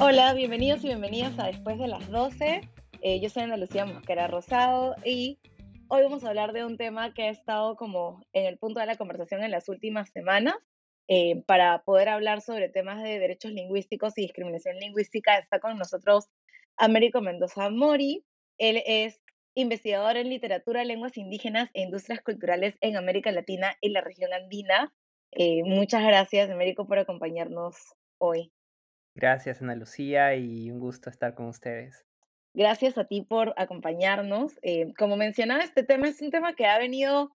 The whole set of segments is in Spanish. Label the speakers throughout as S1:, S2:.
S1: Hola, bienvenidos y bienvenidas a Después de las 12. Eh, yo soy Ana Lucía Mosquera Rosado y hoy vamos a hablar de un tema que ha estado como en el punto de la conversación en las últimas semanas. Eh, para poder hablar sobre temas de derechos lingüísticos y discriminación lingüística está con nosotros Américo Mendoza Mori. Él es investigador en literatura, lenguas indígenas e industrias culturales en América Latina y la región andina. Eh, muchas gracias, Américo, por acompañarnos hoy.
S2: Gracias, Ana Lucía, y un gusto estar con ustedes.
S1: Gracias a ti por acompañarnos. Eh, como mencionaba, este tema es un tema que ha venido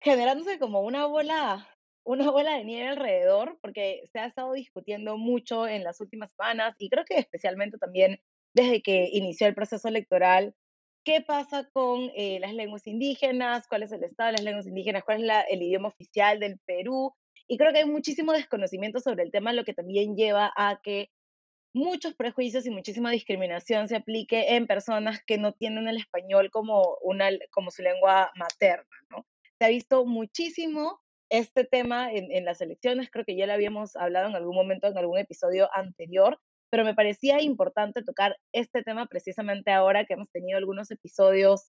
S1: generándose como una bola, una bola de nieve alrededor, porque se ha estado discutiendo mucho en las últimas semanas y creo que especialmente también desde que inició el proceso electoral. ¿Qué pasa con eh, las lenguas indígenas? ¿Cuál es el estado de las lenguas indígenas? ¿Cuál es el idioma oficial del Perú? Y creo que hay muchísimo desconocimiento sobre el tema, lo que también lleva a que muchos prejuicios y muchísima discriminación se aplique en personas que no tienen el español como, una, como su lengua materna, ¿no? Se ha visto muchísimo este tema en, en las elecciones, creo que ya lo habíamos hablado en algún momento, en algún episodio anterior, pero me parecía importante tocar este tema precisamente ahora que hemos tenido algunos episodios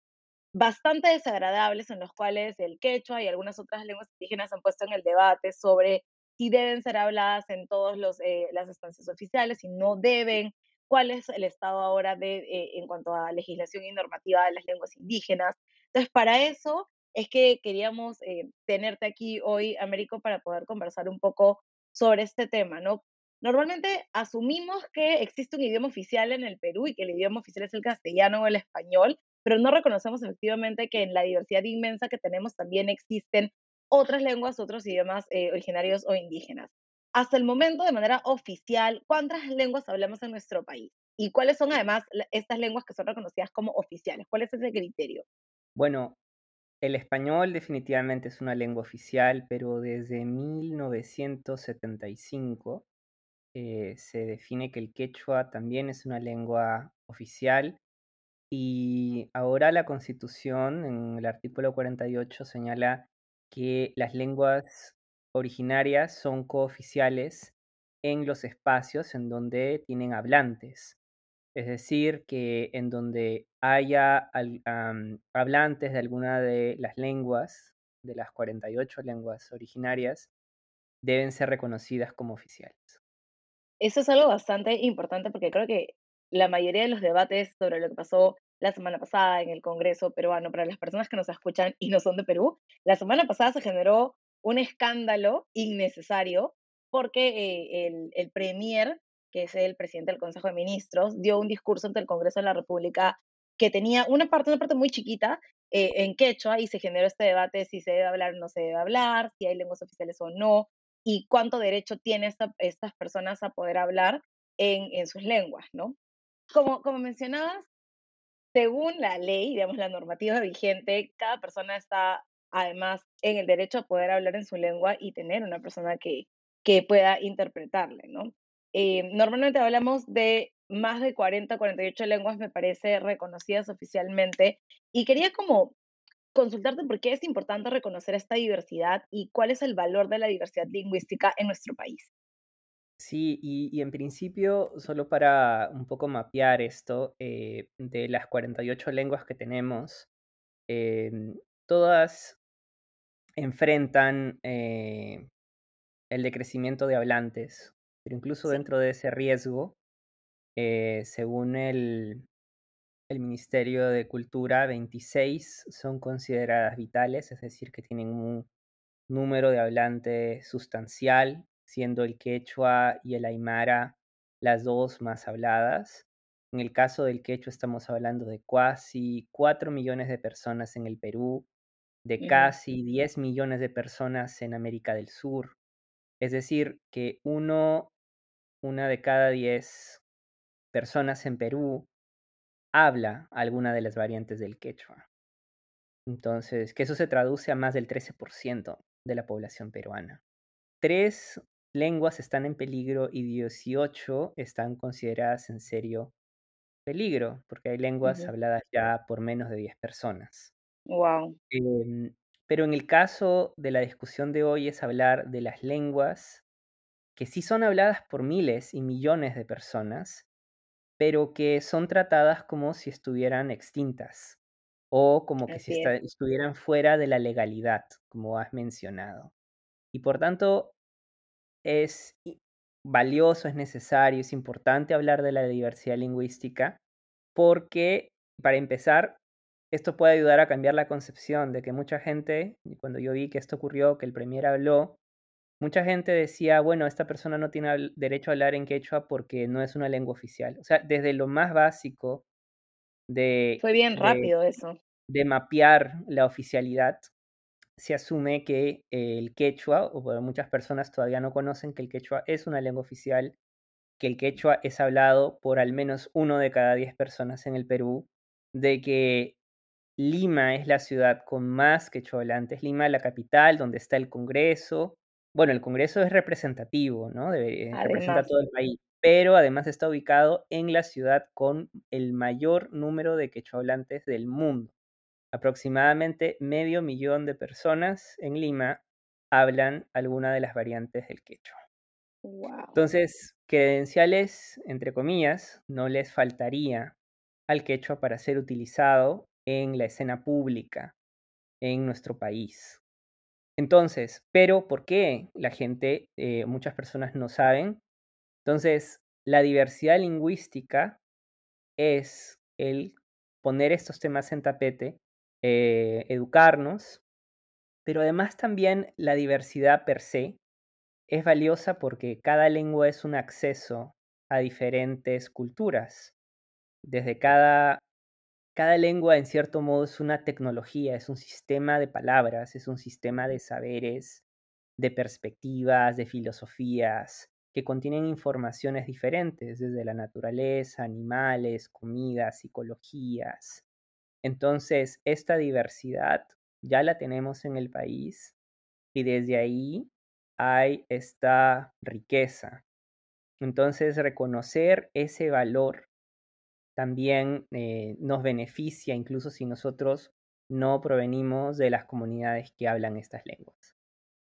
S1: bastante desagradables en los cuales el quechua y algunas otras lenguas indígenas han puesto en el debate sobre si deben ser habladas en todas eh, las estancias oficiales, si no deben, cuál es el estado ahora de, eh, en cuanto a legislación y normativa de las lenguas indígenas. Entonces, para eso es que queríamos eh, tenerte aquí hoy, Américo, para poder conversar un poco sobre este tema, ¿no? Normalmente asumimos que existe un idioma oficial en el Perú y que el idioma oficial es el castellano o el español, pero no reconocemos efectivamente que en la diversidad inmensa que tenemos también existen otras lenguas, otros idiomas eh, originarios o indígenas. Hasta el momento, de manera oficial, ¿cuántas lenguas hablamos en nuestro país? ¿Y cuáles son además estas lenguas que son reconocidas como oficiales? ¿Cuál es ese criterio?
S2: Bueno, el español definitivamente es una lengua oficial, pero desde 1975 eh, se define que el quechua también es una lengua oficial y ahora la Constitución, en el artículo 48, señala que las lenguas originarias son cooficiales en los espacios en donde tienen hablantes. Es decir, que en donde haya hablantes de alguna de las lenguas, de las 48 lenguas originarias, deben ser reconocidas como oficiales.
S1: Eso es algo bastante importante porque creo que la mayoría de los debates sobre lo que pasó la semana pasada en el Congreso peruano, para las personas que nos escuchan y no son de Perú, la semana pasada se generó un escándalo innecesario porque eh, el, el premier, que es el presidente del Consejo de Ministros, dio un discurso ante el Congreso de la República que tenía una parte, una parte muy chiquita eh, en quechua y se generó este debate si se debe hablar o no se debe hablar, si hay lenguas oficiales o no, y cuánto derecho tienen estas personas a poder hablar en, en sus lenguas, ¿no? Como, como mencionabas, según la ley, digamos, la normativa vigente, cada persona está además en el derecho a poder hablar en su lengua y tener una persona que, que pueda interpretarle, ¿no? Eh, normalmente hablamos de más de 40, 48 lenguas, me parece, reconocidas oficialmente. Y quería como consultarte por qué es importante reconocer esta diversidad y cuál es el valor de la diversidad lingüística en nuestro país.
S2: Sí, y, en principio, solo para un poco mapear esto, eh, de las 48 lenguas que tenemos, em, todas enfrentan eh, el decrecimiento de hablantes, pero incluso dentro de ese riesgo, eh, según el, el Ministerio de Cultura, 26 son consideradas vitales, es decir, que tienen un número de hablantes sustancial siendo el quechua y el aymara las dos más habladas. En el caso del quechua estamos hablando de casi 4 millones de personas en el Perú, de casi 10 millones de personas en América del Sur. Es decir, que uno, una de cada 10 personas en Perú habla alguna de las variantes del quechua. Entonces, que eso se traduce a más del 13% de la población peruana. Tres lenguas están en peligro y 18 están consideradas en serio peligro, porque hay lenguas habladas ya por menos de 10 personas.
S1: Wow.
S2: Em, pero en el caso de la discusión de hoy es hablar de las lenguas que sí son habladas por miles y millones de personas, pero que son tratadas como si estuvieran extintas o como que si
S1: es.
S2: estuvieran fuera de la legalidad, como has mencionado. Y por tanto, es valioso, es necesario, es importante hablar de la diversidad lingüística porque, para empezar, esto puede ayudar a cambiar la concepción de que mucha gente, cuando yo vi que esto ocurrió, que el Premier habló, mucha gente decía, bueno, esta persona no tiene derecho a hablar en quechua porque no es una lengua oficial. O sea, desde lo más básico de,
S1: Fue bien
S2: de,
S1: rápido eso.
S2: de mapear la oficialidad, se asume que el quechua, o muchas personas todavía no conocen que el quechua es una lengua oficial, que el quechua es hablado por al menos uno de cada diez personas en el Perú, de que Lima es la ciudad con más quechua hablantes, Lima la capital, donde está el Congreso. Bueno, el Congreso es representativo, ¿no? representa a todo el país, pero además está ubicado en la ciudad con el mayor número de quechua hablantes del mundo. Aproximadamente medio millón de personas en Lima hablan alguna de las variantes del quechua. Entonces, credenciales, entre comillas, no les faltaría al quechua para ser utilizado en la escena pública en nuestro país. Entonces, pero ¿por qué la gente, eh, muchas personas no saben? Entonces, la diversidad lingüística es el poner estos temas en tapete, eh, educarnos, pero además también la diversidad per se es valiosa porque cada lengua es un acceso a diferentes culturas. Desde cada cada lengua, en cierto modo, es una tecnología, es un sistema de palabras, es un sistema de saberes, de perspectivas, de filosofías, que contienen informaciones diferentes, desde la naturaleza, animales, comidas, psicologías. Entonces, esta diversidad ya la tenemos en el país y desde ahí hay esta riqueza. Entonces, reconocer ese valor también eh, nos beneficia, incluso si nosotros no provenimos de las comunidades que hablan estas lenguas.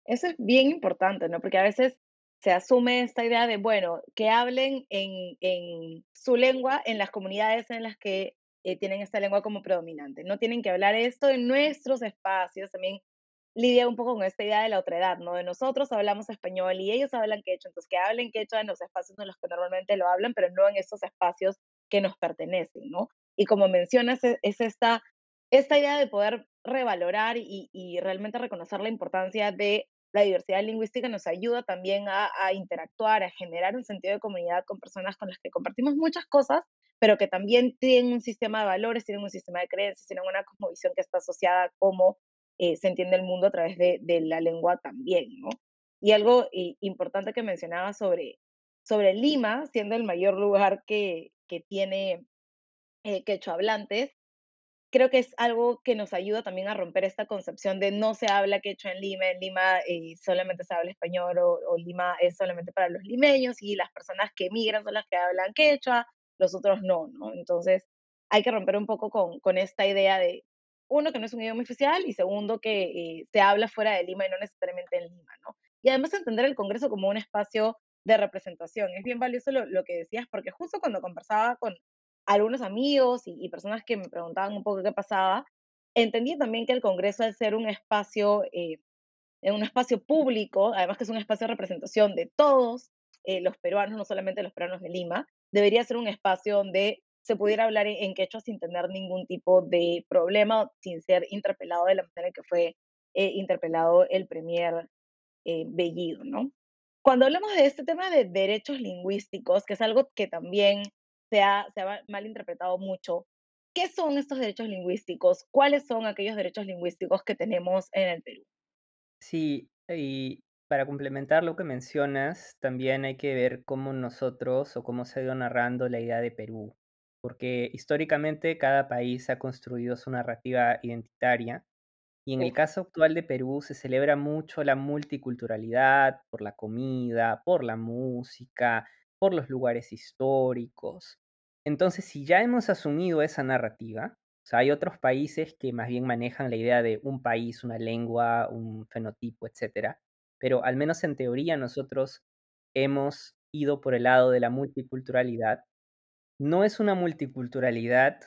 S1: Eso es bien importante, ¿no? Porque a veces se asume esta idea de, bueno, que hablen en, en su lengua en las comunidades en las que eh, tienen esta lengua como predominante. No tienen que hablar esto en nuestros espacios. También lidia un poco con esta idea de la otredad, ¿no? De nosotros hablamos español y ellos hablan quechua, entonces que hablen quechua en los espacios en los que normalmente lo hablan, pero no en estos espacios que nos pertenecen, ¿no? Y como mencionas, e, es esta, esta idea de poder revalorar y, realmente reconocer la importancia de la diversidad lingüística nos ayuda también a, interactuar, a generar un sentido de comunidad con personas con las que compartimos muchas cosas, pero que también tienen un sistema de valores, tienen un sistema de creencias, tienen una cosmovisión que está asociada a cómo eh, se entiende el mundo a través de, la lengua también, ¿no? Y algo importante que mencionaba sobre, sobre Lima, siendo el mayor lugar que, que tiene eh, quechua hablantes, creo que es algo que nos ayuda también a romper esta concepción de no se habla quechua en Lima, en Lima eh, solamente se habla español o, Lima es solamente para los limeños y las personas que emigran son las que hablan quechua, los otros no, ¿no? Entonces hay que romper un poco con, con esta idea de, uno, que no es un idioma oficial y segundo, que eh, se habla fuera de Lima y no necesariamente en Lima, ¿no? Y además entender el Congreso como un espacio de representación. Es bien valioso lo, que decías, porque justo cuando conversaba con algunos amigos y, personas que me preguntaban un poco qué pasaba, entendí también que el Congreso, al ser un espacio, eh, un espacio público, además que es un espacio de representación de todos eh, los peruanos, no solamente los peruanos de Lima, debería ser un espacio donde se pudiera hablar en, quechua sin tener ningún tipo de problema, sin ser interpelado de la manera que fue eh, interpelado el premier eh, Bellido, ¿no? Cuando hablamos de este tema de derechos lingüísticos, que es algo que también se ha, malinterpretado mucho, ¿qué son estos derechos lingüísticos? ¿Cuáles son aquellos derechos lingüísticos que tenemos en el Perú?
S2: Sí, y para complementar lo que mencionas, también hay que ver cómo nosotros o cómo se ha ido narrando la idea de Perú, porque históricamente cada país ha construido su narrativa identitaria y en el caso actual de Perú se celebra mucho la multiculturalidad por la comida, por la música, por los lugares históricos. Entonces, si ya hemos asumido esa narrativa, o sea, hay otros países que más bien manejan la idea de un país, una lengua, un fenotipo, etc. Pero al menos en teoría nosotros hemos ido por el lado de la multiculturalidad, no es una multiculturalidad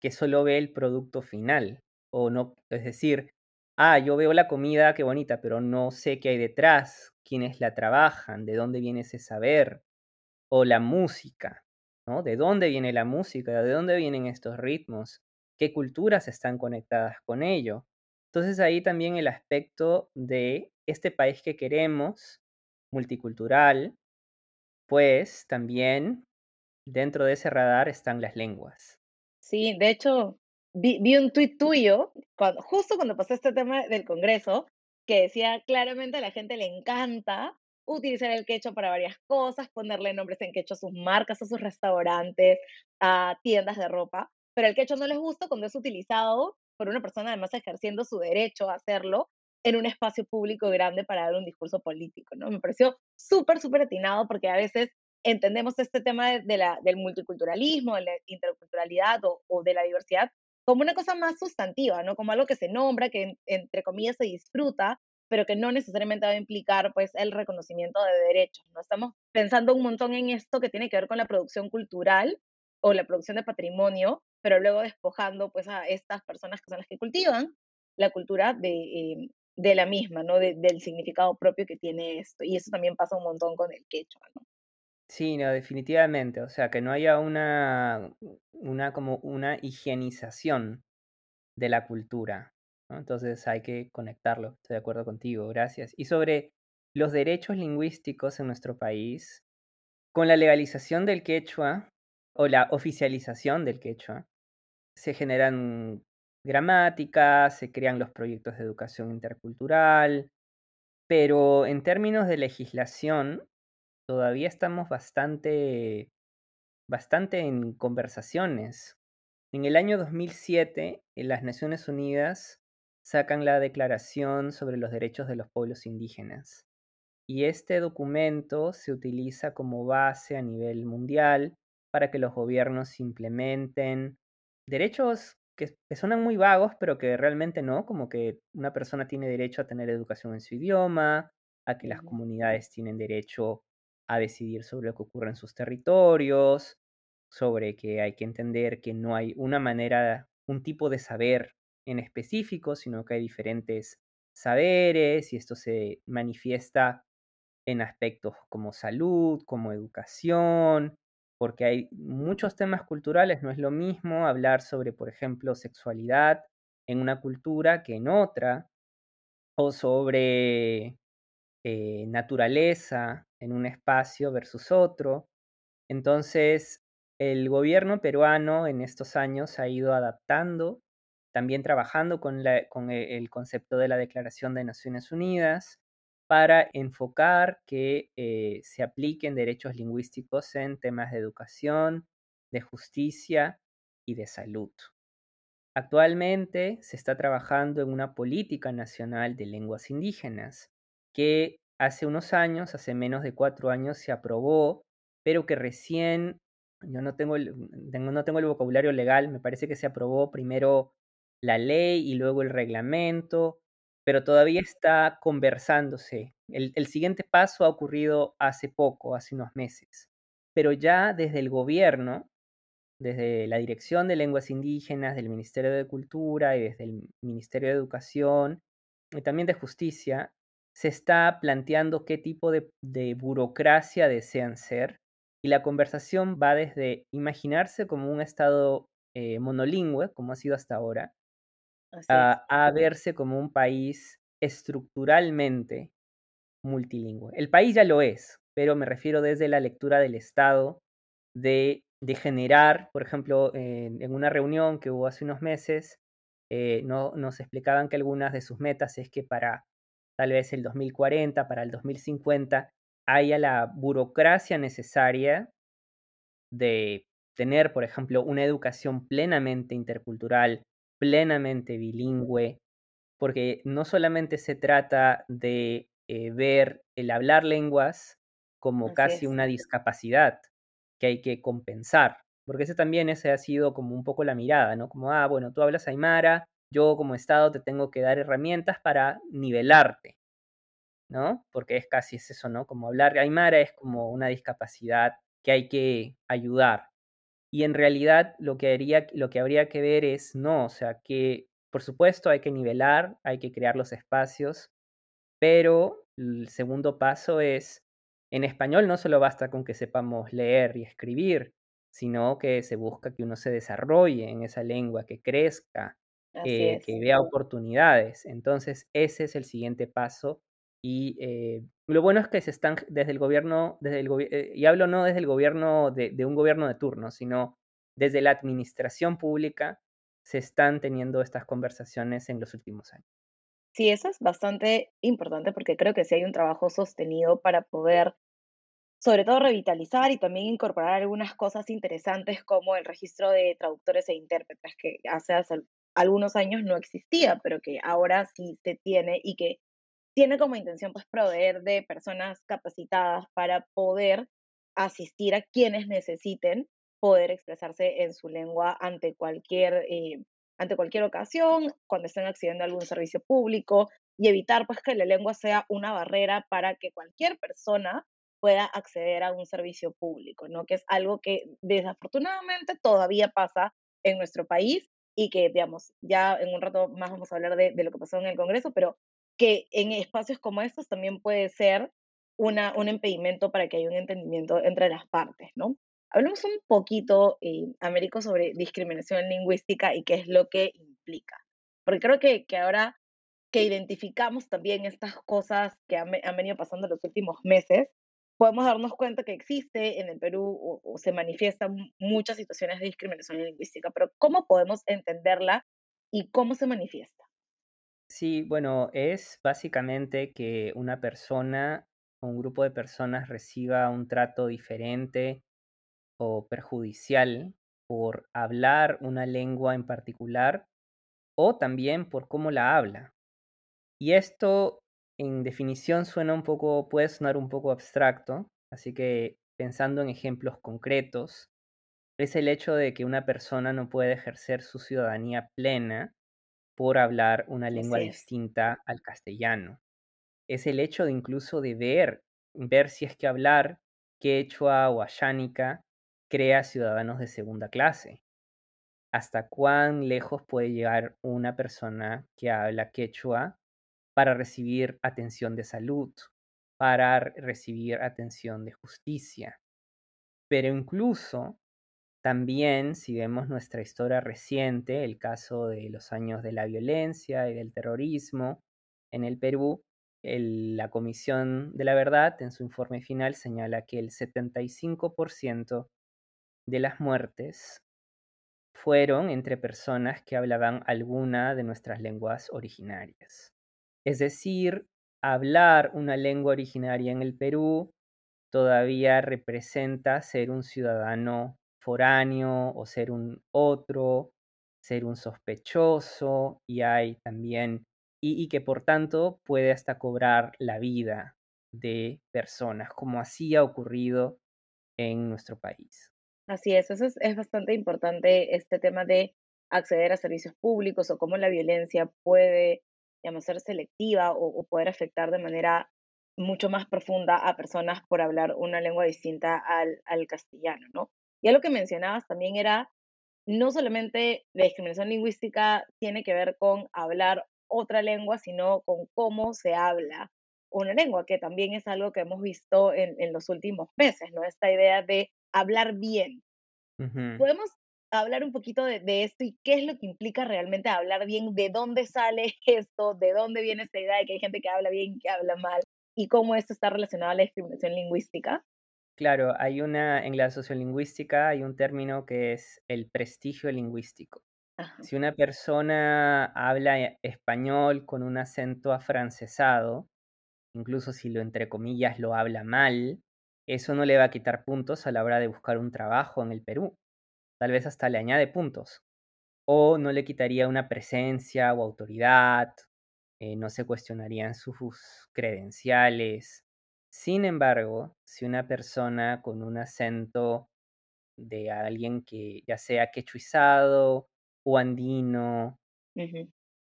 S2: que solo ve el producto final, o no, es decir, ah, yo veo la comida, qué bonita, pero no sé qué hay detrás, quiénes la trabajan, de dónde viene ese saber, o la música, ¿no? ¿De dónde viene la música? ¿De dónde vienen estos ritmos? ¿Qué culturas están conectadas con ello? Entonces ahí también el aspecto de este país que queremos, multicultural, pues también dentro de ese radar están las lenguas.
S1: Sí, de hecho, vi, un tuit tuyo, cuando, justo cuando pasó este tema del Congreso, que decía claramente a la gente le encanta utilizar el quechua para varias cosas, ponerle nombres en quechua a sus marcas, a sus restaurantes, a tiendas de ropa, pero el quechua no les gusta cuando es utilizado por una persona además ejerciendo su derecho a hacerlo en un espacio público grande para dar un discurso político, ¿no? Me pareció súper, súper atinado porque a veces entendemos este tema de, la, del multiculturalismo, de la interculturalidad o, o, de la diversidad como una cosa más sustantiva, ¿no? Como algo que se nombra, que entre comillas se disfruta, pero que no necesariamente va a implicar pues el reconocimiento de derechos, ¿no? Estamos pensando un montón en esto que tiene que ver con la producción cultural o la producción de patrimonio, pero luego despojando pues a estas personas que son las que cultivan la cultura de, eh, de la misma, ¿no? del significado propio que tiene esto. Y eso también pasa un montón con el quechua, ¿no?
S2: Sí, no, definitivamente. O sea, que no haya una, una como una higienización de la cultura. Entonces hay que conectarlo. Estoy de acuerdo contigo, gracias. Y sobre los derechos lingüísticos en nuestro país, con la legalización del quechua o la oficialización del quechua, se generan gramáticas, se crean los proyectos de educación intercultural, pero en términos de legislación, todavía estamos bastante, bastante en conversaciones. En el año 2007, en las Naciones Unidas sacan la Declaración sobre los Derechos de los Pueblos Indígenas. Y este documento se utiliza como base a nivel mundial para que los gobiernos implementen derechos que, suenan muy vagos, pero que realmente no, como que una persona tiene derecho a tener educación en su idioma, a que las comunidades tienen derecho a decidir sobre lo que ocurre en sus territorios, sobre que hay que entender que no hay una manera, un tipo de saber en específico, sino que hay diferentes saberes y esto se manifiesta en aspectos como salud, como educación, porque hay muchos temas culturales, no es lo mismo hablar sobre, por ejemplo, sexualidad en una cultura que en otra, o sobre eh, naturaleza en un espacio versus otro. Entonces, el gobierno peruano en estos años ha ido adaptando también trabajando con, e, el concepto de la Declaración de Naciones Unidas para enfocar que eh, se apliquen derechos lingüísticos en temas de educación, de justicia y de salud. Actualmente se está trabajando en una política nacional de lenguas indígenas que hace unos años, hace menos de cuatro años, se aprobó, pero que recién, yo no tengo no tengo el vocabulario legal, me parece que se aprobó primero la ley y luego el reglamento, pero todavía está conversándose. El, siguiente paso ha ocurrido hace poco, hace unos meses, pero ya desde el gobierno, desde la Dirección de Lenguas Indígenas, del Ministerio de Cultura y desde el Ministerio de Educación y también de Justicia, se está planteando qué tipo de, burocracia desean ser. Y la conversación va desde imaginarse como un Estado eh, monolingüe, como ha sido hasta ahora, a, verse como un país estructuralmente multilingüe. El país ya lo es, pero me refiero desde la lectura del Estado de, de generar, por ejemplo, en, una reunión que hubo hace unos meses, eh, no, nos explicaban que algunas de sus metas es que para tal vez el 2040, para el 2050, haya la burocracia necesaria de tener, por ejemplo, una educación plenamente intercultural, plenamente bilingüe, porque no solamente se trata de eh, ver el hablar lenguas como casi una discapacidad que hay que compensar, porque ese también ese ha sido como un poco la mirada, ¿no? Como, ah, bueno, tú hablas aymara, yo como Estado te tengo que dar herramientas para nivelarte. ¿no? Porque es casi es eso, ¿no? Como hablar aymara es como una discapacidad que hay que ayudar. Y en realidad lo que, haría, lo que habría que ver es, no, o sea, que por supuesto hay que nivelar, hay que crear los espacios, pero el segundo paso es, en español no solo basta con que sepamos leer y escribir, sino que se busca que uno se desarrolle en esa lengua, que crezca, eh,
S1: es.
S2: que vea oportunidades. Entonces, ese es el siguiente paso. Y eh, lo bueno es que se están desde el gobierno, desde el eh, y hablo no desde el gobierno de, un gobierno de turno, sino desde la administración pública, se están teniendo estas conversaciones en los últimos años.
S1: Sí, eso es bastante importante porque creo que sí hay un trabajo sostenido para poder, sobre todo, revitalizar y también incorporar algunas cosas interesantes como el registro de traductores e intérpretes, que hace algunos años no existía, pero que ahora sí se tiene y que tiene como intención pues proveer de personas capacitadas para poder asistir a quienes necesiten poder expresarse en su lengua ante cualquier, eh, ante cualquier ocasión, cuando estén accediendo a algún servicio público y evitar pues que la lengua sea una barrera para que cualquier persona pueda acceder a un servicio público, ¿no? Que es algo que desafortunadamente todavía pasa en nuestro país y que, digamos, ya en un rato más vamos a hablar de, de lo que pasó en el Congreso, pero que en espacios como estos también puede ser una, un impedimento para que haya un entendimiento entre las partes, ¿no? Hablemos un poquito, eh, Américo, sobre discriminación lingüística y qué es lo que implica. Porque creo que, que ahora que identificamos también estas cosas que han, venido pasando los últimos meses, podemos darnos cuenta que existe en el Perú o, o, se manifiestan muchas situaciones de discriminación lingüística, pero ¿cómo podemos entenderla y cómo se manifiesta?
S2: Sí, bueno, es básicamente que una persona o un grupo de personas reciba un trato diferente o perjudicial por hablar una lengua en particular o también por cómo la habla. Y esto en definición suena un poco, puede sonar un poco abstracto, así que pensando en ejemplos concretos, es el hecho de que una persona no puede ejercer su ciudadanía plena por hablar una lengua distinta al castellano. Es el hecho de incluso de ver, ver si es que hablar quechua o ayánica crea ciudadanos de segunda clase. ¿Hasta cuán lejos puede llegar una persona que habla quechua para recibir atención de salud, para recibir atención de justicia? Pero incluso también, si vemos nuestra historia reciente, el caso de los años de la violencia y del terrorismo en el Perú, la Comisión de la Verdad en su informe final señala que el 75% de las muertes fueron entre personas que hablaban alguna de nuestras lenguas originarias. Es decir, hablar una lengua originaria en el Perú todavía representa ser un ciudadano foráneo o ser un otro, ser un sospechoso y hay también, y, que por tanto puede hasta cobrar la vida de personas, como así ha ocurrido en nuestro país.
S1: Así es, eso es, es bastante importante, este tema de acceder a servicios públicos o cómo la violencia puede, digamos, ser selectiva o, o poder afectar de manera mucho más profunda a personas por hablar una lengua distinta al, al castellano, ¿no? Ya lo que mencionabas también era, no solamente la discriminación lingüística tiene que ver con hablar otra lengua, sino con cómo se habla una lengua, que también es algo que hemos visto en, en los últimos meses, ¿no? Esta idea de hablar bien.
S2: Uh -huh.
S1: ¿Podemos hablar un poquito de, de, esto y qué es lo que implica realmente hablar bien? ¿De dónde sale esto? ¿De dónde viene esta idea de que hay gente que habla bien y que habla mal? ¿Y cómo esto está relacionado a la discriminación lingüística?
S2: Claro, hay una, en la sociolingüística hay un término que es el prestigio lingüístico.
S1: Ajá.
S2: Si una persona habla español con un acento afrancesado, incluso si lo entre comillas lo habla mal, eso no le va a quitar puntos a la hora de buscar un trabajo en el Perú. Tal vez hasta le añade puntos. O no le quitaría una presencia o autoridad, eh, no se cuestionarían sus credenciales. Sin embargo, si una persona con un acento de alguien que ya sea quechuizado o andino,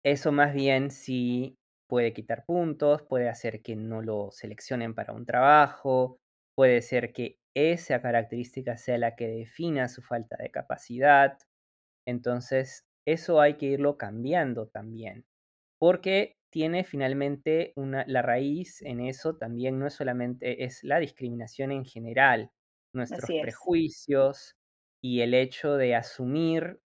S2: eso más bien sí puede quitar puntos, puede hacer que no lo seleccionen para un trabajo, puede ser que esa característica sea la que defina su falta de capacidad. Entonces, eso hay que irlo cambiando también, porque tiene finalmente una, la raíz en eso también no es solamente, es la discriminación en general, nuestros prejuicios y el hecho de asumir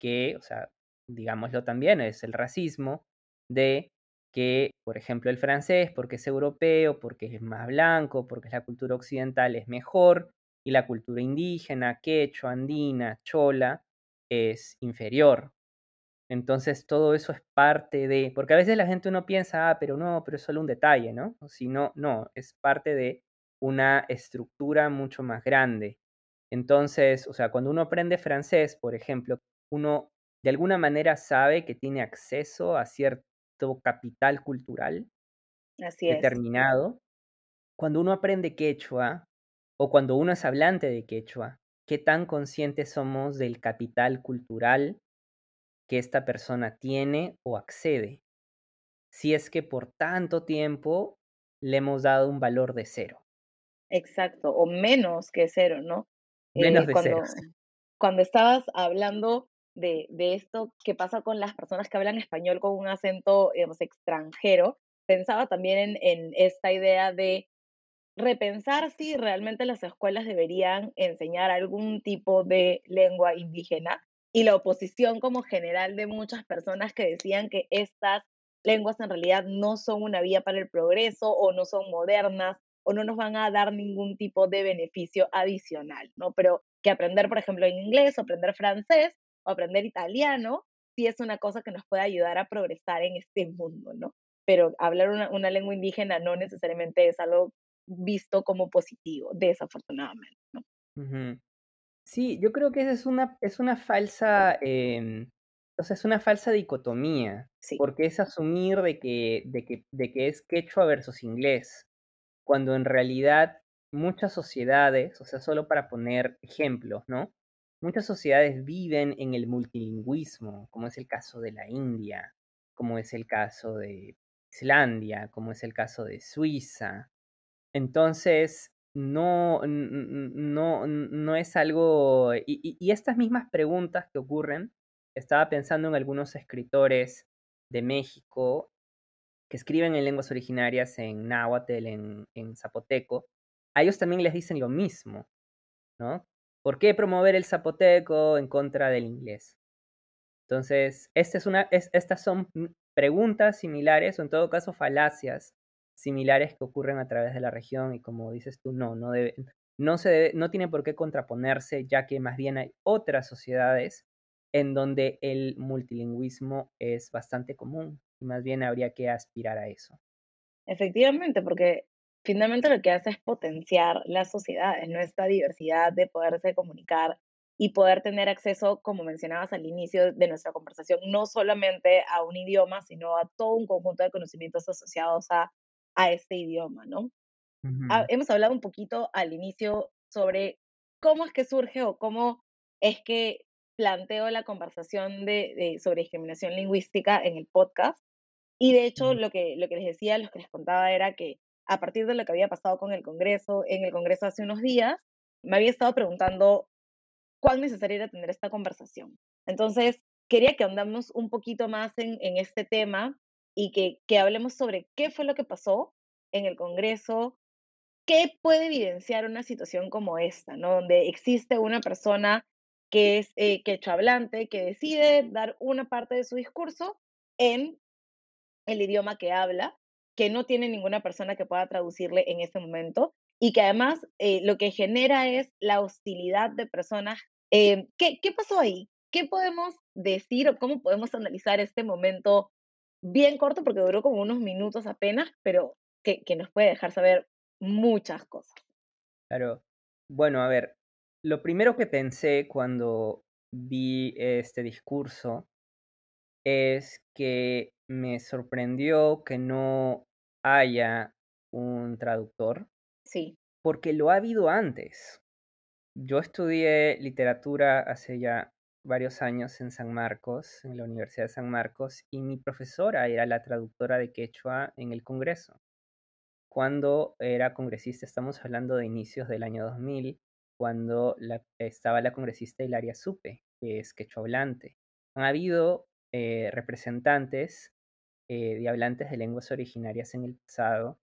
S2: que, o sea, digámoslo también, es el racismo, de que, por ejemplo, el francés, porque es europeo, porque es más blanco, porque es la cultura occidental, es mejor, y la cultura indígena, quechua, andina, chola, es inferior. Entonces todo eso es parte de, porque a veces la gente no piensa, ah, pero no, pero es solo un detalle, ¿no? Si no, no, es parte de una estructura mucho más grande. Entonces, o sea, cuando uno aprende francés, por ejemplo, uno de alguna manera sabe que tiene acceso a cierto capital cultural determinado. Cuando uno aprende quechua o cuando uno es hablante de quechua, ¿qué tan conscientes somos del capital cultural que esta persona tiene o accede? Si es que por tanto tiempo le hemos dado un valor de cero.
S1: Exacto, o menos que cero, ¿no?
S2: Menos eh, de
S1: cuando,
S2: cero.
S1: Cuando estabas hablando de, de, esto que pasa con las personas que hablan español con un acento, digamos, extranjero, pensaba también en, en esta idea de repensar si realmente las escuelas deberían enseñar algún tipo de lengua indígena y la oposición como general de muchas personas que decían que estas lenguas en realidad no son una vía para el progreso o no son modernas o no nos van a dar ningún tipo de beneficio adicional, ¿no? Pero que aprender, por ejemplo, inglés o aprender francés o aprender italiano sí es una cosa que nos puede ayudar a progresar en este mundo, ¿no? Pero hablar una, lengua indígena no necesariamente es algo visto como positivo, desafortunadamente, ¿no?
S2: Sí, yo creo que esa es una, es una falsa, em, o sea, es una falsa dicotomía, porque es asumir de que, de, que, de que es quechua versus inglés, cuando en realidad muchas sociedades, o sea, solo para poner ejemplos, ¿no? Muchas sociedades viven en el multilingüismo, como es el caso de la India, como es el caso de Islandia, como es el caso de Suiza. Entonces, no, no, no es algo... Y, estas mismas preguntas que ocurren, estaba pensando en algunos escritores de México que escriben en lenguas originarias, en náhuatl, en, en zapoteco, a ellos también les dicen lo mismo, ¿no? ¿Por qué promover el zapoteco en contra del inglés? Entonces, esta es una, estas son preguntas similares o en todo caso falacias similares que ocurren a través de la región y como dices tú, no, no, debe, no, se debe, no tiene por qué contraponerse ya que más bien hay otras sociedades en donde el multilingüismo es bastante común y más bien habría que aspirar a eso.
S1: Efectivamente, porque finalmente lo que hace es potenciar las sociedades, nuestra diversidad de poderse comunicar y poder tener acceso, como mencionabas al inicio de nuestra conversación, no solamente a un idioma, sino a todo un conjunto de conocimientos asociados a, a este idioma, ¿no? hemos hablado un poquito al inicio sobre cómo es que surge o cómo es que planteo la conversación de, sobre discriminación lingüística en el podcast. Y de hecho, lo que, lo que les decía, lo que les contaba era que a partir de lo que había pasado con el Congreso, en el Congreso hace unos días, me había estado preguntando cuán necesaria era tener esta conversación. Entonces, quería que andamos un poquito más en, en este tema y que, que, hablemos sobre qué fue lo que pasó en el Congreso, qué puede evidenciar una situación como esta, ¿no? Donde existe una persona que es eh, quechua hablante, que decide dar una parte de su discurso en el idioma que habla que no tiene ninguna persona que pueda traducirle en este momento y que además eh, lo que genera es la hostilidad de personas. Eh, ¿qué, ¿Qué pasó ahí? ¿Qué podemos decir o cómo podemos analizar este momento bien corto, porque duró como unos minutos apenas, pero que, que nos puede dejar saber muchas cosas?
S2: Claro. Bueno, a ver, lo primero que pensé cuando vi este discurso es que me sorprendió que no haya un traductor.
S1: Sí.
S2: Porque lo ha habido antes. Yo estudié literatura hace ya varios años en San Marcos, en la Universidad de San Marcos, y mi profesora era la traductora de quechua en el Congreso. Cuando era congresista, estamos hablando de inicios del año 2000, cuando estaba la congresista Hilaria Supe, que es quechua hablante. Han habido eh, representantes eh, de hablantes de lenguas originarias en el pasado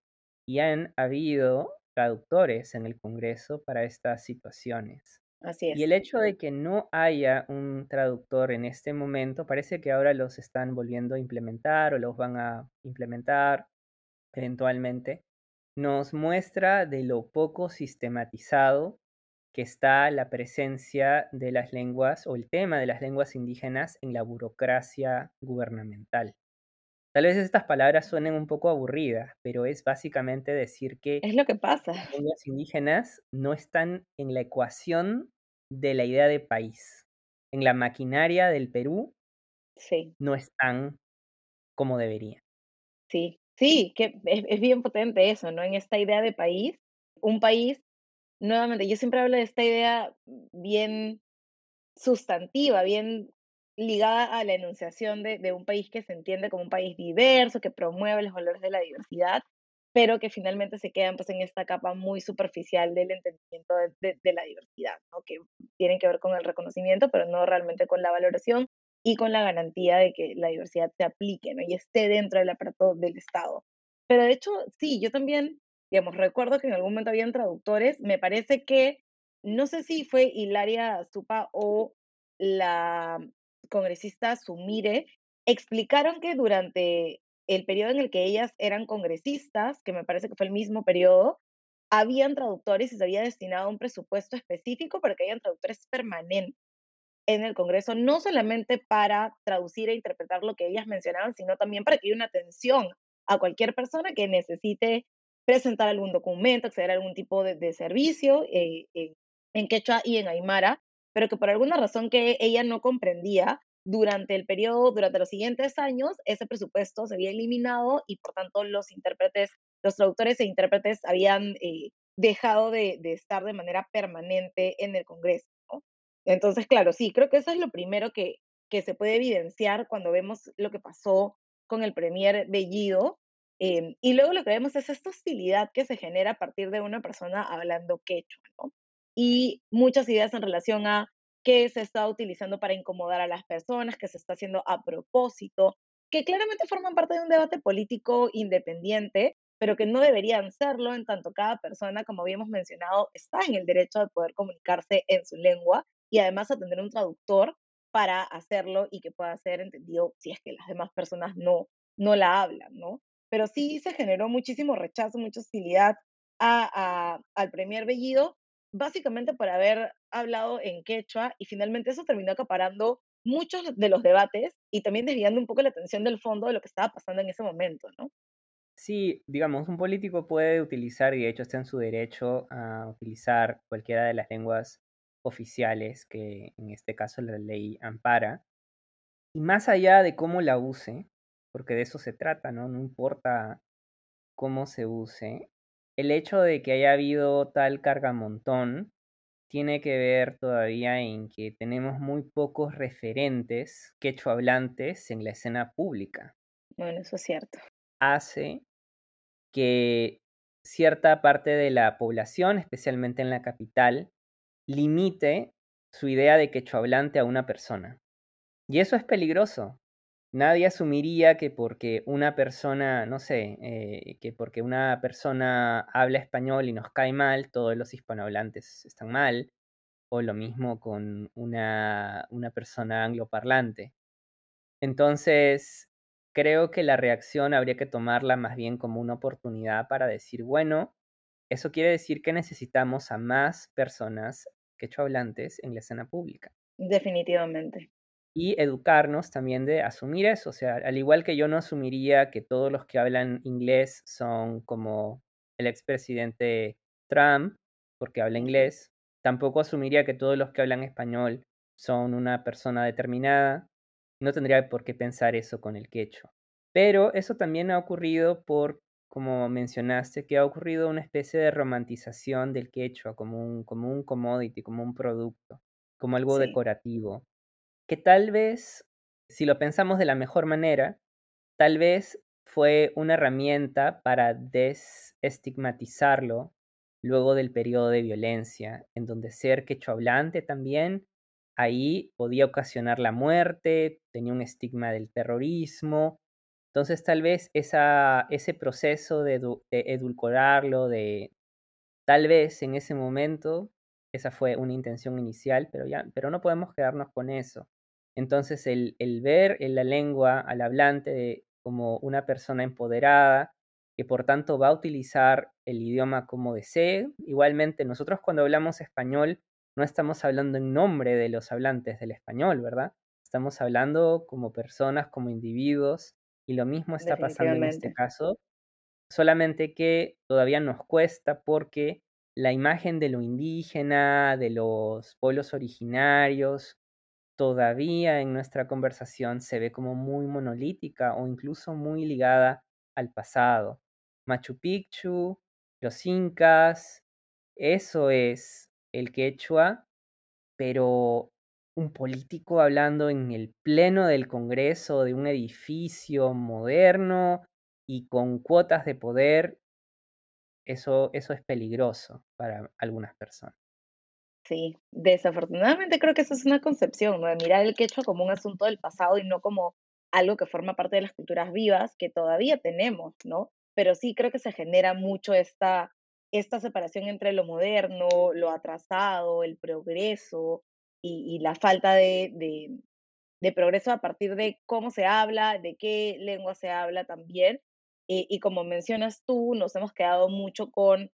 S2: y han habido traductores en el Congreso para estas situaciones.
S1: Así
S2: Y el hecho de que no haya un traductor en este momento, parece que ahora los están volviendo a implementar o los van a implementar eventualmente, nos muestra de lo poco sistematizado que está la presencia de las lenguas o el tema de las lenguas indígenas en la burocracia gubernamental. Tal vez estas palabras suenen un poco aburridas, pero es básicamente decir que
S1: es lo que pasa.
S2: Las lenguas indígenas no están en la ecuación de la idea de país. En la maquinaria del Perú
S1: sí.
S2: no están como deberían.
S1: Sí, sí, que es, es bien potente eso, ¿no? En esta idea de país, un país, nuevamente, yo siempre hablo de esta idea bien sustantiva, bien ligada a la enunciación de, de, un país que se entiende como un país diverso, que promueve los valores de la diversidad, pero que finalmente se quedan pues, en esta capa muy superficial del entendimiento de, de, la diversidad, ¿no? que tienen que ver con el reconocimiento, pero no realmente con la valoración y con la garantía de que la diversidad se aplique ¿no? y esté dentro del aparato del Estado. Pero de hecho, sí, yo también, digamos, recuerdo que en algún momento habían traductores, me parece que, no sé si fue Hilaria Zupa o la congresista Sumire, explicaron que durante el periodo en el que ellas eran congresistas, que me parece que fue el mismo periodo, habían traductores y se había destinado un presupuesto específico para que hayan traductores permanentes en el Congreso, no solamente para traducir e interpretar lo que ellas mencionaban, sino también para que haya una atención a cualquier persona que necesite presentar algún documento, acceder a algún tipo de, servicio eh, eh, en quechua y en aymara, pero que por alguna razón que ella no comprendía, durante el periodo, durante los siguientes años, ese presupuesto se había eliminado y por tanto los intérpretes, los traductores e intérpretes habían eh, dejado de, estar de manera permanente en el Congreso. Entonces, claro, sí, creo que eso es lo primero que, que se puede evidenciar cuando vemos lo que pasó con el premier Bellido. Eh, y luego lo que vemos es esta hostilidad que se genera a partir de una persona hablando quechua, ¿no? Y muchas ideas en relación a que se está utilizando para incomodar a las personas, que se está haciendo a propósito, que claramente forman parte de un debate político independiente, pero que no deberían serlo en tanto cada persona, como habíamos mencionado, está en el derecho de poder comunicarse en su lengua y además a tener un traductor para hacerlo y que pueda ser entendido si es que las demás personas no, no la hablan, ¿no? Pero sí se generó muchísimo rechazo, mucha hostilidad al Premier Bellido, básicamente por haber hablado en quechua y finalmente eso terminó acaparando muchos de los debates y también desviando un poco la atención del fondo de lo que estaba pasando en ese momento, ¿no?
S2: Sí, digamos, un político puede utilizar, y de hecho está en su derecho a utilizar cualquiera de las lenguas oficiales que en este caso la ley ampara. Y más allá de cómo la use, porque de eso se trata, ¿no? No importa cómo se use, el hecho de que haya habido tal cargamontón tiene que ver todavía en que tenemos muy pocos referentes quechohablantes en la escena pública.
S1: Bueno, eso es cierto.
S2: Hace que cierta parte de la población, especialmente en la capital, limite su idea de quechohablante a una persona. Y eso es peligroso, Nadie asumiría que porque una persona, no sé, eh, que porque una persona habla español y nos cae mal, todos los hispanohablantes están mal, o lo mismo con una, una persona angloparlante. Entonces, creo que la reacción habría que tomarla más bien como una oportunidad para decir, bueno, eso quiere decir que necesitamos a más personas quechohablantes en la escena pública.
S1: Definitivamente
S2: y educarnos también de asumir eso. O sea, al igual que yo no asumiría que todos los que hablan inglés son como el expresidente Trump, porque habla inglés, tampoco asumiría que todos los que hablan español son una persona determinada. No tendría por qué pensar eso con el quechua. Pero eso también ha ocurrido por, como mencionaste, que ha ocurrido una especie de romantización del quechua como un, como un commodity, como un producto, como algo decorativo que tal vez, si lo pensamos de la mejor manera, tal vez fue una herramienta para desestigmatizarlo luego del periodo de violencia, en donde ser quechohablante también, ahí podía ocasionar la muerte, tenía un estigma del terrorismo. Entonces tal vez esa, ese proceso de, de edulcorarlo, de tal vez en ese momento, esa fue una intención inicial, pero, ya, pero no podemos quedarnos con eso. Entonces el, el ver en la lengua al hablante como una persona empoderada, que por tanto va a utilizar el idioma como desee. Igualmente, nosotros cuando hablamos español no estamos hablando en nombre de los hablantes del español, ¿verdad? Estamos hablando como personas, como individuos, y lo mismo está pasando en este caso, solamente que todavía nos cuesta porque la imagen de lo indígena, de los pueblos originarios, todavía en nuestra conversación se ve como muy monolítica o incluso muy ligada al pasado. Machu Picchu, los incas, eso es el quechua, pero un político hablando en el pleno del Congreso de un edificio moderno y con cuotas de poder, eso, eso es peligroso para algunas personas.
S1: Sí, desafortunadamente creo que eso es una concepción. De mirar el quechua como un asunto del pasado y no como algo que forma parte de las culturas vivas que todavía tenemos, ¿no? Pero sí creo que se genera mucho esta, esta separación entre lo moderno, lo atrasado, el progreso y, la falta de, de, progreso a partir de cómo se habla, de qué lengua se habla también. Y como mencionas tú, nos hemos quedado mucho con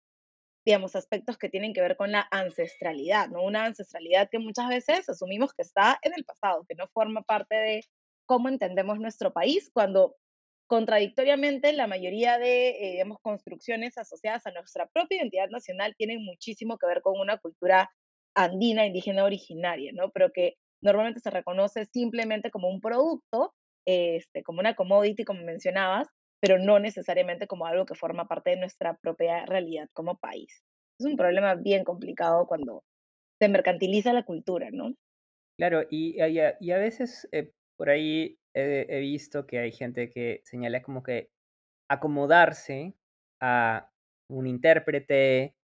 S1: digamos, aspectos que tienen que ver con la ancestralidad, ¿no? Una ancestralidad que muchas veces asumimos que está en el pasado, que no forma parte de cómo entendemos nuestro país, cuando contradictoriamente la mayoría de, eh, digamos, construcciones asociadas a nuestra propia identidad nacional tienen muchísimo que ver con una cultura andina, indígena originaria, ¿no? Pero que normalmente se reconoce simplemente como un producto, este, como una commodity, como mencionabas, pero no necesariamente como algo que forma parte de nuestra propia realidad como país. Es un problema bien complicado cuando se mercantiliza la cultura, ¿no?
S2: Claro, y, y, a, veces eh, por ahí he, visto que hay gente que señala como que acomodarse a un intérprete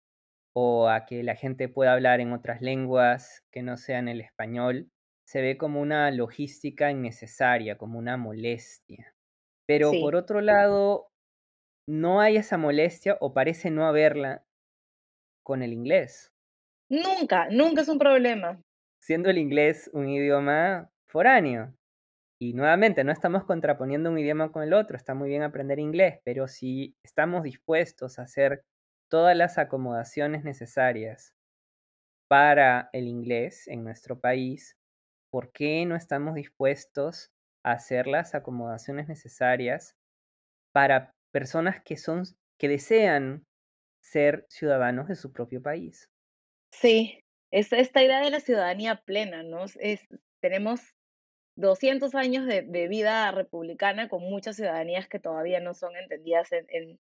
S2: o a que la gente pueda hablar en otras lenguas que no sean el español, se ve como una logística innecesaria, como una molestia. Pero por otro lado, no hay esa molestia o parece no haberla con el inglés.
S1: Nunca, nunca es un problema.
S2: Siendo el inglés un idioma foráneo. Y nuevamente, no estamos contraponiendo un idioma con el otro, está muy bien aprender inglés, pero si estamos dispuestos a hacer todas las acomodaciones necesarias para el inglés en nuestro país, ¿por qué no estamos dispuestos hacer las acomodaciones necesarias para personas que son que desean ser ciudadanos de su propio país.
S1: Sí, es esta idea de la ciudadanía plena, ¿no? Es, tenemos 200 años de, vida republicana con muchas ciudadanías que todavía no son entendidas en,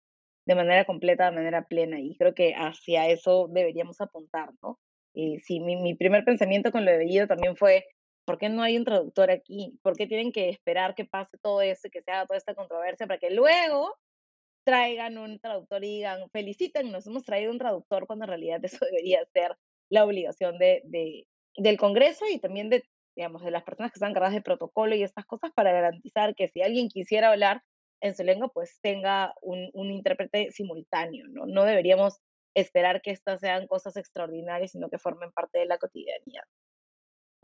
S1: de manera completa, de manera plena, y creo que hacia eso deberíamos apuntar, ¿no? Y sí, mi, mi primer pensamiento con lo de Bellido también fue, ¿Por qué no hay un traductor aquí? ¿Por qué tienen que esperar que pase todo esto que se haga toda esta controversia para que luego traigan un traductor y digan, feliciten, nos hemos traído un traductor cuando en realidad eso debería ser la obligación de, del Congreso y también de, digamos, de las personas que están encargadas de protocolo y estas cosas para garantizar que si alguien quisiera hablar en su lengua, pues tenga un, un intérprete simultáneo, ¿no? No deberíamos esperar que estas sean cosas extraordinarias, sino que formen parte de la cotidianidad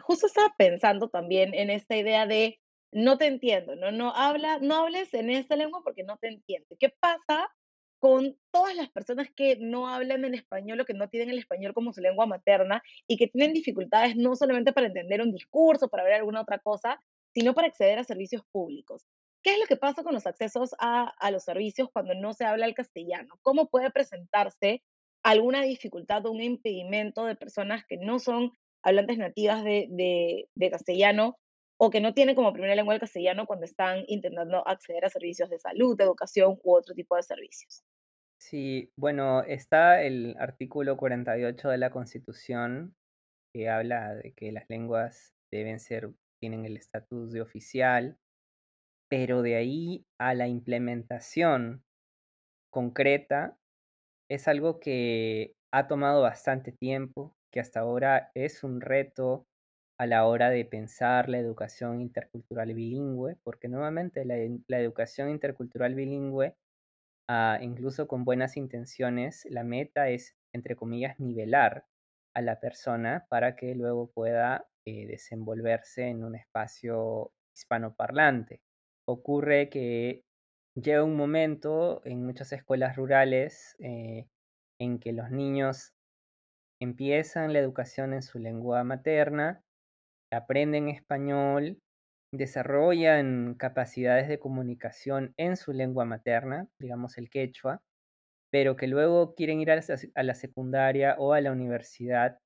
S1: justo estaba pensando también en esta idea de no te entiendo, no, no, habla, no hables en esta lengua porque no te entiendo. ¿Qué pasa con todas las personas que no hablan en español o que no tienen el español como su lengua materna y que tienen dificultades no solamente para entender un discurso, para ver alguna otra cosa, sino para acceder a servicios públicos? ¿Qué es lo que pasa con los accesos a, a los servicios cuando no se habla el castellano? ¿Cómo puede presentarse alguna dificultad o un impedimento de personas que no son hablantes nativas de, castellano o que no tienen como primera lengua el castellano cuando están intentando acceder a servicios de salud, de educación u otro tipo de servicios.
S2: Sí, bueno, está el artículo 48 de la Constitución que habla de que las lenguas deben ser tienen el estatus de oficial, pero de ahí a la implementación concreta es algo que ha tomado bastante tiempo, que hasta ahora es un reto a la hora de pensar la educación intercultural bilingüe, porque nuevamente la, educación intercultural bilingüe, ah, incluso con buenas intenciones, la meta es, entre comillas, nivelar a la persona para que luego pueda eh, desenvolverse en un espacio hispanoparlante. Ocurre que llega un momento en muchas escuelas rurales eh, en que los niños empiezan la educación en su lengua materna, aprenden español, desarrollan capacidades de comunicación en su lengua materna, digamos el quechua, pero que luego quieren ir a la, secundaria o a la universidad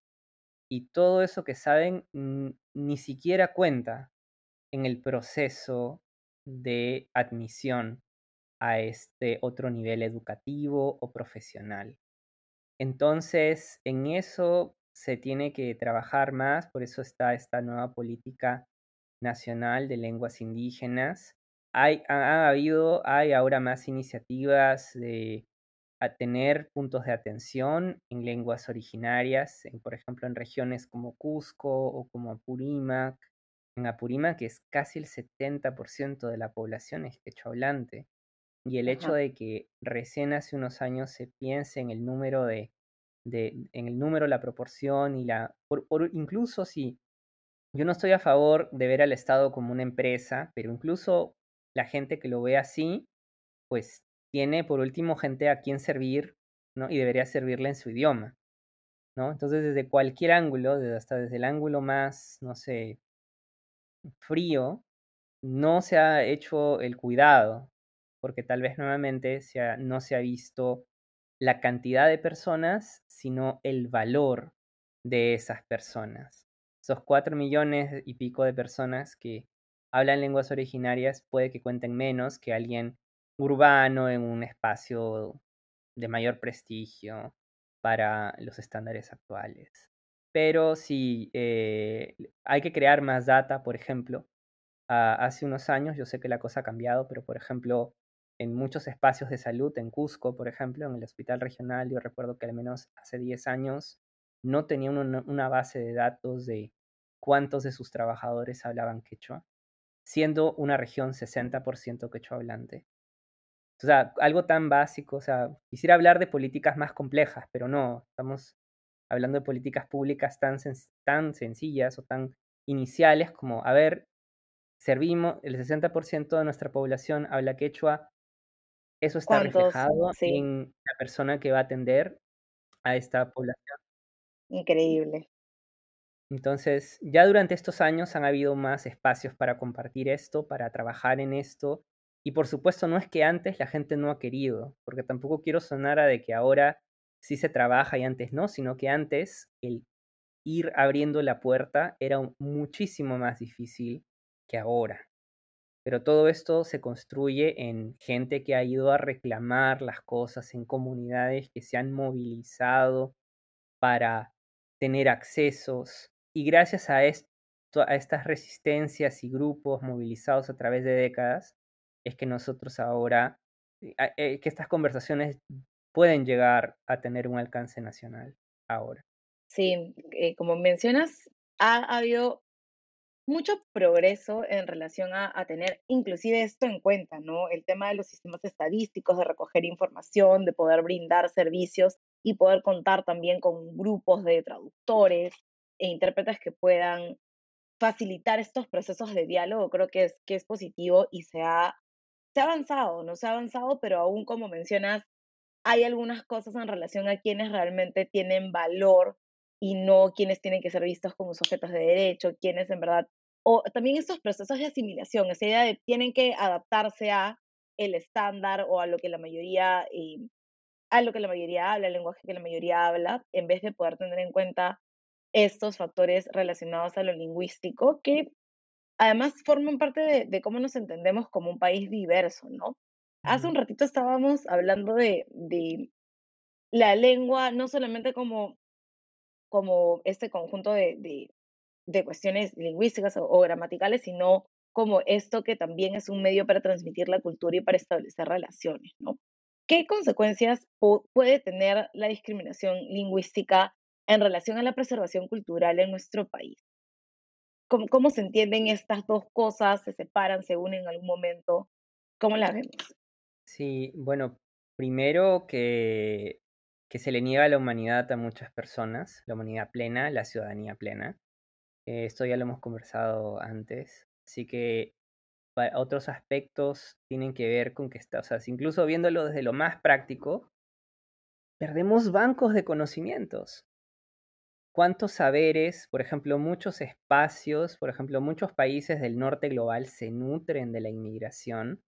S2: y todo eso que saben ni siquiera cuenta en el proceso de admisión a este otro nivel educativo o profesional. Entonces, en eso se tiene que trabajar más, por eso está esta nueva política nacional de lenguas indígenas. Hay, ha, habido, hay ahora más iniciativas de tener puntos de atención en lenguas originarias, por ejemplo, en regiones como Cusco o como Apurímac. En Apurímac, que es casi el 70% de la población es hablante. Y el hecho de que recién hace unos años se piense en el número de, de en el número, la proporción y la, por, incluso si yo no estoy a favor de ver al Estado como una empresa, pero incluso la gente que lo ve así, pues tiene por último gente a quien servir, ¿no? Y debería servirle en su idioma, ¿no? Entonces desde cualquier ángulo, desde, hasta desde el ángulo más, no sé, frío, no se ha hecho el cuidado porque tal vez nuevamente no se ha visto la cantidad de personas, sino el valor de esas personas. Esos cuatro millones y pico de personas que hablan lenguas originarias puede que cuenten menos que alguien urbano en un espacio de mayor prestigio para los estándares actuales. Pero sí, eh, hay que crear más data, por ejemplo. Ah, hace unos años, yo sé que la cosa ha cambiado, pero por ejemplo, en muchos espacios de salud, en Cusco, por ejemplo, en el hospital regional, yo recuerdo que al menos hace 10 años no tenía una, base de datos de cuántos de sus trabajadores hablaban quechua, siendo una región 60% quechua hablante. O sea, algo tan básico, o sea, quisiera hablar de políticas más complejas, pero no, estamos hablando de políticas públicas tan, tan sencillas o tan iniciales como, a ver, servimos, el 60% de nuestra población habla quechua, eso está reflejado en la persona que va a atender a esta población.
S1: Increíble.
S2: Entonces, ya durante estos años han habido más espacios para compartir esto, para trabajar en esto. Y por supuesto, no es que antes la gente no ha querido, porque tampoco quiero sonar a de que ahora sí se trabaja y antes no, sino que antes el ir abriendo la puerta era muchísimo más difícil que ahora. Pero todo esto se construye en gente que ha ido a reclamar las cosas, en comunidades que se han movilizado para tener accesos. Y gracias a, esto, a estas resistencias y grupos movilizados a través de décadas, es que nosotros ahora, eh, eh, que estas conversaciones pueden llegar a tener un alcance nacional ahora.
S1: Sí, eh, como mencionas, ha habido mucho progreso en relación a, tener inclusive esto en cuenta, ¿no? El tema de los sistemas estadísticos, de recoger información, de poder brindar servicios y poder contar también con grupos de traductores e intérpretes que puedan facilitar estos procesos de diálogo, creo que es, que es positivo y se ha, se ha avanzado, no se ha avanzado, pero aún como mencionas, hay algunas cosas en relación a quienes realmente tienen valor y no quienes tienen que ser vistos como sujetos de derecho, quienes en verdad, o también estos procesos de asimilación, esa idea de tienen que adaptarse a el estándar o a lo que la mayoría, eh, a lo que la mayoría habla, el lenguaje que la mayoría habla, en vez de poder tener en cuenta estos factores relacionados a lo lingüístico que además forman parte de, de cómo nos entendemos como un país diverso, ¿no? Hace un ratito estábamos hablando de, de la lengua, no solamente como como este conjunto de, de cuestiones lingüísticas o, gramaticales, sino como esto que también es un medio para transmitir la cultura y para establecer relaciones, ¿no? ¿Qué consecuencias puede tener la discriminación lingüística en relación a la preservación cultural en nuestro país? ¿Cómo, cómo se entienden estas dos cosas? ¿Se separan, se unen en algún momento? ¿Cómo las vemos?
S2: Sí, bueno, primero que, que se le niega a la humanidad a muchas personas, la humanidad plena, la ciudadanía plena. Eh, esto ya lo hemos conversado antes. Así que otros aspectos tienen que ver con que está, o sea, incluso viéndolo desde lo más práctico, perdemos bancos de conocimientos. ¿Cuántos saberes, por ejemplo, muchos espacios, por ejemplo, muchos países del norte global se nutren de la inmigración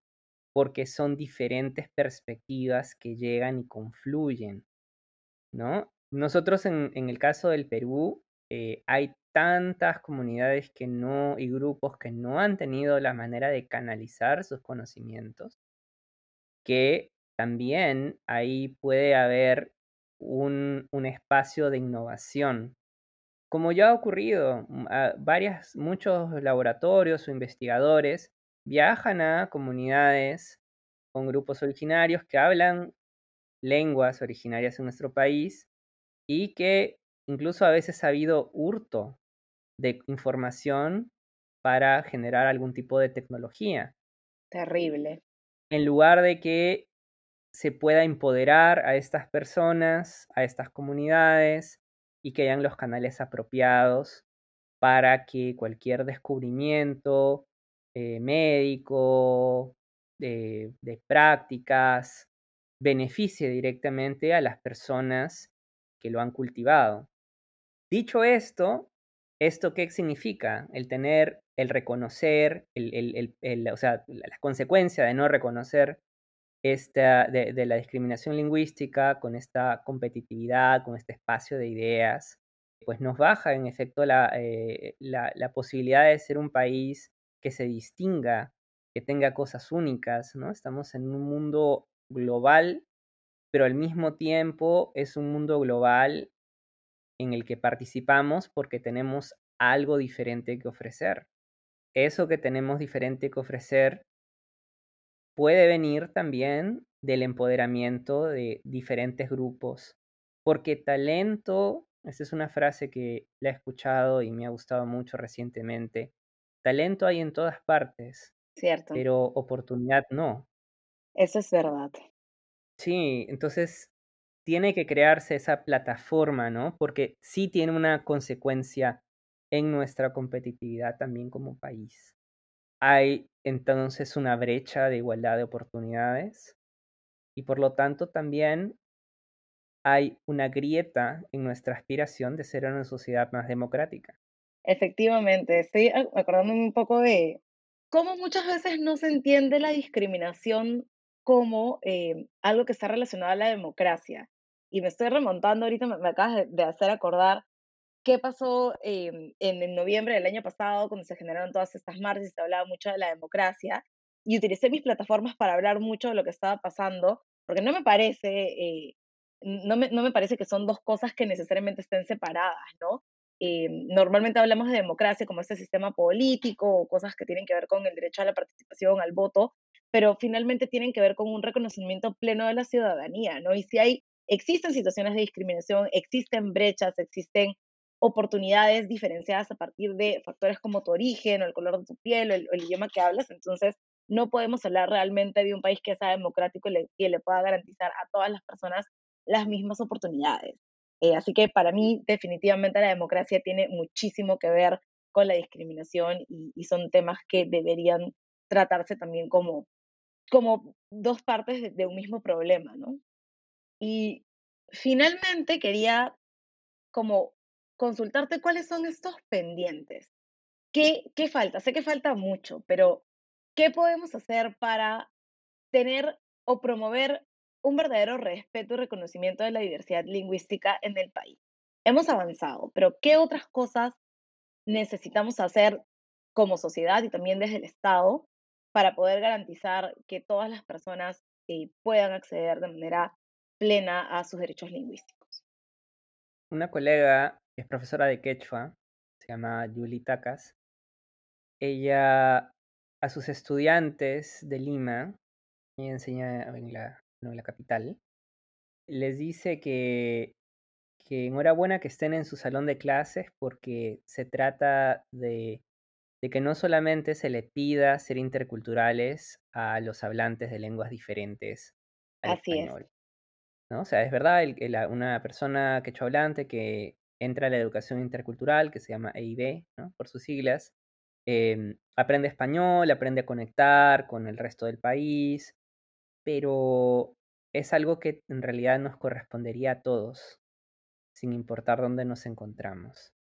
S2: porque son diferentes perspectivas que llegan y confluyen, ¿no? Nosotros en, el caso del Perú eh, hay tantas comunidades que no y grupos que no han tenido la manera de canalizar sus conocimientos, que también ahí puede haber un, un espacio de innovación. Como ya ha ocurrido, mm, varias, muchos laboratorios o investigadores viajan a comunidades con grupos originarios que hablan lenguas originarias en nuestro país y que incluso a veces ha habido hurto de información para generar algún tipo de tecnología.
S1: Terrible.
S2: En lugar de que se pueda empoderar a estas personas, a estas comunidades y que hayan los canales apropiados para que cualquier descubrimiento eh, médico, de, de prácticas, beneficie directamente a las personas que lo han cultivado. Dicho esto, ¿esto qué significa? El tener, el reconocer, el, el, o sea, la consecuencia de no reconocer esta, de, la discriminación lingüística con esta competitividad, con este espacio de ideas, pues nos baja en efecto la, eh, la, la posibilidad de ser un país que se distinga, que tenga cosas únicas, ¿no? Estamos en un mundo global, pero al mismo tiempo es un mundo global en el que participamos porque tenemos algo diferente que ofrecer. Eso que tenemos diferente que ofrecer puede venir también del empoderamiento de diferentes grupos, porque talento, esta es una frase que la he escuchado y me ha gustado mucho recientemente, talento hay en todas partes,
S1: Cierto.
S2: pero oportunidad no.
S1: Eso es verdad.
S2: Sí, entonces tiene que crearse esa plataforma, ¿no? Porque sí tiene una consecuencia en nuestra competitividad también como país. Hay entonces una brecha de igualdad de oportunidades y por lo tanto también hay una grieta en nuestra aspiración de ser una sociedad más democrática.
S1: Efectivamente, estoy acordándome un poco de cómo muchas veces no se entiende la discriminación como eh, algo que está relacionado a la democracia. Y me estoy remontando ahorita, me, acabas de, hacer acordar qué pasó em, en, noviembre del año pasado, cuando se generaron todas estas marchas y se hablaba mucho de la democracia. Y utilicé mis plataformas para hablar mucho de lo que estaba pasando, porque no me parece, eh, no, me, no me parece que son dos cosas que necesariamente estén separadas, ¿no? Em, normalmente hablamos de democracia como este sistema político o cosas que tienen que ver con el derecho a la participación, al voto, pero finalmente tienen que ver con un reconocimiento pleno de la ciudadanía, ¿no? Y si hay, existen situaciones de discriminación, existen brechas, existen oportunidades diferenciadas a partir de factores como tu origen o el color de tu piel o el, idioma que hablas, entonces no podemos hablar realmente de un país que sea democrático y que le pueda garantizar a todas las personas las mismas oportunidades. Eh, así que para mí definitivamente la democracia tiene muchísimo que ver con la discriminación y, son temas que deberían tratarse también como, como dos partes de, un mismo problema, ¿no? Y finalmente quería como consultarte cuáles son estos pendientes. ¿Qué, ¿Qué falta? Sé que falta mucho, pero ¿qué podemos hacer para tener o promover un verdadero respeto y reconocimiento de la diversidad lingüística en el país. Hemos avanzado, pero ¿qué otras cosas necesitamos hacer como sociedad y también desde el Estado para poder garantizar que todas las personas eh, puedan acceder de manera plena a sus derechos lingüísticos?
S2: Una colega que es profesora de quechua se llama Yuli Takas, ella a sus estudiantes de Lima, ella enseña en la, en la capital, les dice que, que enhorabuena que estén en su salón de clases porque se trata de, de que no solamente se le pida ser interculturales a los hablantes de lenguas diferentes al
S1: Así es.
S2: español. ¿no? O sea, es verdad, el, el- una persona quechua hablante que entra a la educación intercultural, que se llama EIB, ¿no? Por sus siglas, em, aprende español, aprende a conectar con el resto del país, pero es algo que en realidad nos correspondería a todos, sin importar dónde nos encontramos.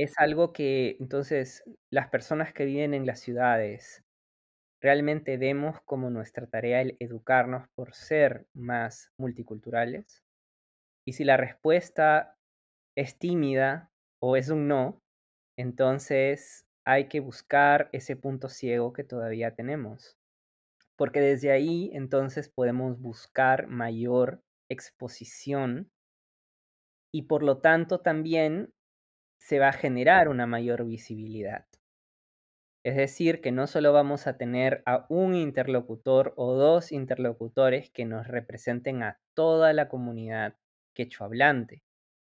S2: Es algo que entonces las personas que viven en las ciudades realmente vemos como nuestra tarea el educarnos por ser más multiculturales. Y si la respuesta es tímida o es un no, entonces hay que buscar ese punto ciego que todavía tenemos. Porque desde ahí entonces podemos buscar mayor exposición y por lo tanto también se va a generar una mayor visibilidad. Es decir, que no solo vamos a tener a un interlocutor o dos interlocutores que nos representen a toda la comunidad quechohablante.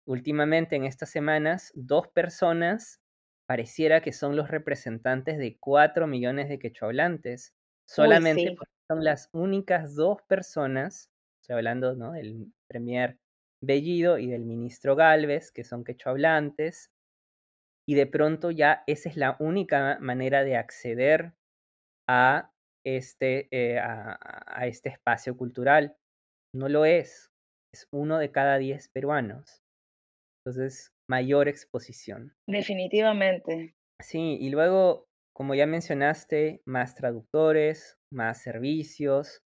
S2: Últimamente, en estas semanas, dos personas pareciera que son los representantes de cuatro millones de quechohablantes, solamente
S1: sí.
S2: porque son las únicas dos personas, estoy hablando ¿no? del premier Bellido y del ministro Galvez, que son quechohablantes, y de pronto ya esa es la única manera de acceder a este, eh, a, a este espacio cultural. No lo es, es uno de cada diez peruanos. Entonces, mayor exposición.
S1: Definitivamente.
S2: Sí, y luego, como ya mencionaste, más traductores, más servicios,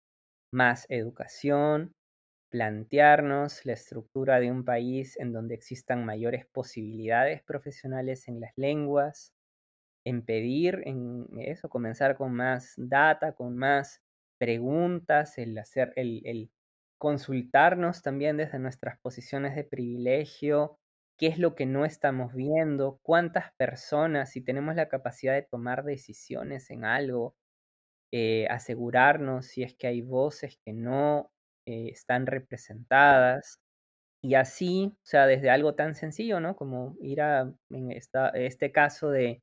S2: más educación, plantearnos la estructura de un país en donde existan mayores posibilidades profesionales en las lenguas, en pedir en eso, comenzar con más data, con más preguntas, el hacer, el, el consultarnos también desde nuestras posiciones de privilegio, qué es lo que no estamos viendo, cuántas personas, si tenemos la capacidad de tomar decisiones en algo, eh, asegurarnos si es que hay voces que no eh, están representadas. Y así, o sea, desde algo tan sencillo, ¿no? Como ir a, en esta, este caso de,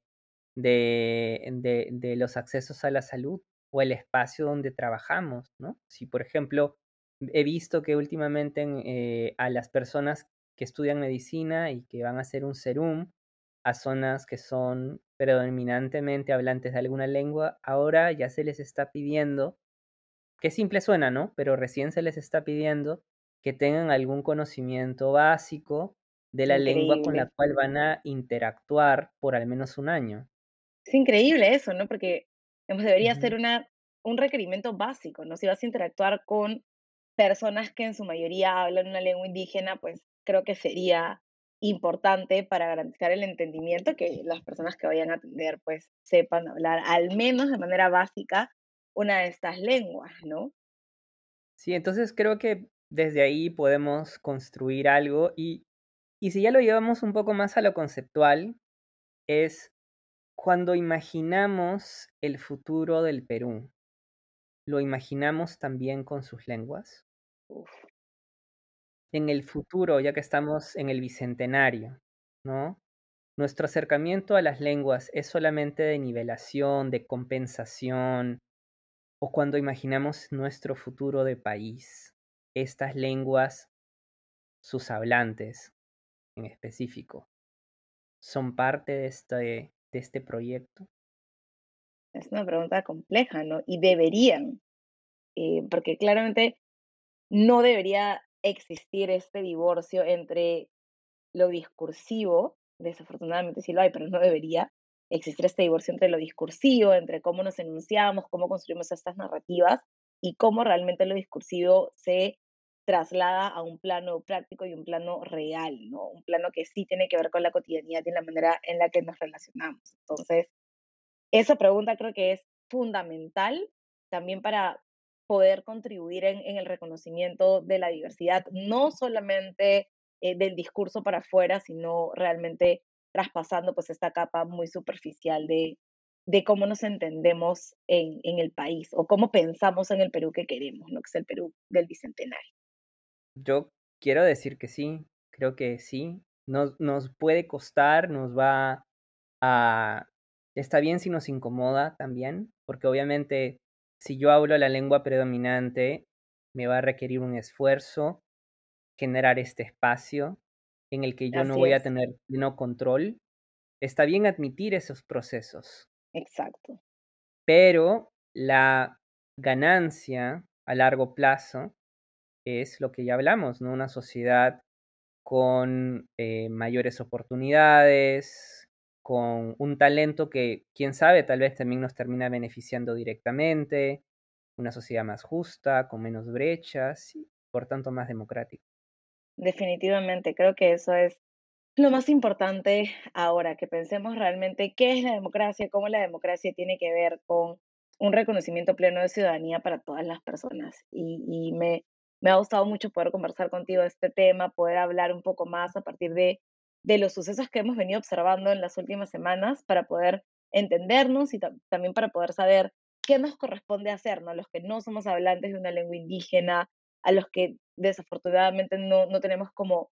S2: de, de, los accesos a la salud o el espacio donde trabajamos, ¿no? Si, por ejemplo, he visto que últimamente eh, a las personas que estudian medicina y que van a hacer un serum a zonas que son predominantemente hablantes de alguna lengua, ahora ya se les está pidiendo, que simple suena, ¿no? Pero recién se les está pidiendo que tengan algún conocimiento básico de la lengua con la cual van a interactuar por al menos un año.
S1: Es increíble eso, ¿no? Porque debería ser una, un requerimiento básico, ¿no? Si vas a interactuar con personas que en su mayoría hablan una lengua indígena, pues creo que sería importante para garantizar el entendimiento que las personas que vayan a atender pues sepan hablar al menos de manera básica una de estas lenguas, ¿no?
S2: Sí, entonces creo que desde ahí podemos construir algo y, y si ya lo llevamos un poco más a lo conceptual, es cuando imaginamos el futuro del Perú, ¿lo imaginamos también con sus lenguas?
S1: Uf.
S2: En el futuro, ya que estamos en el bicentenario, ¿no? Nuestro acercamiento a las lenguas es solamente de nivelación, de compensación, o cuando imaginamos nuestro futuro de país, estas lenguas, sus hablantes en específico, son parte de este, de este proyecto.
S1: Es una pregunta compleja, ¿no? Y deberían, eh, porque claramente no debería existir este divorcio entre lo discursivo, desafortunadamente sí lo hay, pero no debería existir este divorcio entre lo discursivo, entre cómo nos enunciamos, cómo construimos estas narrativas y cómo realmente lo discursivo se traslada a un plano práctico y un plano real, ¿no? Un plano que sí tiene que ver con la cotidianidad y la manera en la que nos relacionamos. Entonces, esa pregunta creo que es fundamental también para poder contribuir en, el reconocimiento de la diversidad, no solamente eh, del discurso para afuera, sino realmente traspasando pues esta capa muy superficial de, de cómo nos entendemos en, en, el país o cómo pensamos en el Perú que queremos, ¿no? que es el Perú del Bicentenario.
S2: Yo quiero decir que sí, creo que sí. Nos, nos puede costar, nos va a... Está bien si nos incomoda también, porque obviamente si yo hablo la lengua predominante, me va a requerir un esfuerzo generar este espacio en el que yo no voy a tener pleno control. Está bien admitir esos procesos.
S1: Exacto.
S2: Pero la ganancia a largo plazo es lo que ya hablamos, ¿no? Una sociedad con eh, mayores oportunidades, con un talento que, quién sabe, tal vez también nos termina beneficiando directamente, una sociedad más justa, con menos brechas y por tanto más democrática.
S1: Definitivamente, creo que eso es lo más importante ahora, que pensemos realmente qué es la democracia, cómo la democracia tiene que ver con un reconocimiento pleno de ciudadanía para todas las personas. Y, me, me ha gustado mucho poder conversar contigo de este tema, poder hablar un poco más a partir de, de los sucesos que hemos venido observando en las últimas semanas para poder entendernos y también para poder saber qué nos corresponde hacer, ¿no? Los que no somos hablantes de una lengua indígena, a los que desafortunadamente no, no tenemos como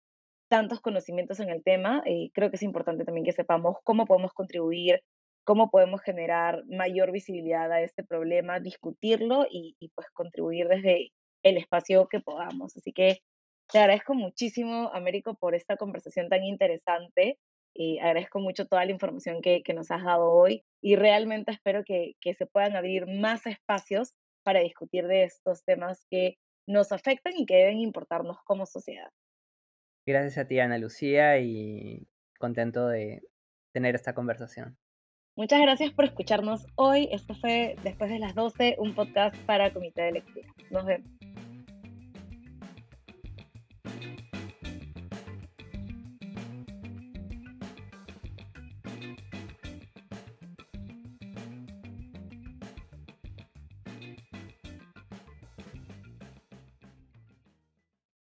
S1: tantos conocimientos en el tema, y creo que es importante también que sepamos cómo podemos contribuir, cómo podemos generar mayor visibilidad a este problema, discutirlo y, y pues contribuir desde el espacio que podamos. Así que te agradezco muchísimo, Américo, por esta conversación tan interesante. Y agradezco mucho toda la información que, que nos has dado hoy y realmente espero que, que se puedan abrir más espacios para discutir de estos temas que nos afectan y que deben importarnos como sociedad.
S2: Gracias a ti, Ana Lucía, y contento de tener esta conversación.
S1: Muchas gracias por escucharnos hoy. Esto fue Después de las 12, un podcast para Comité de Lectura. Nos vemos.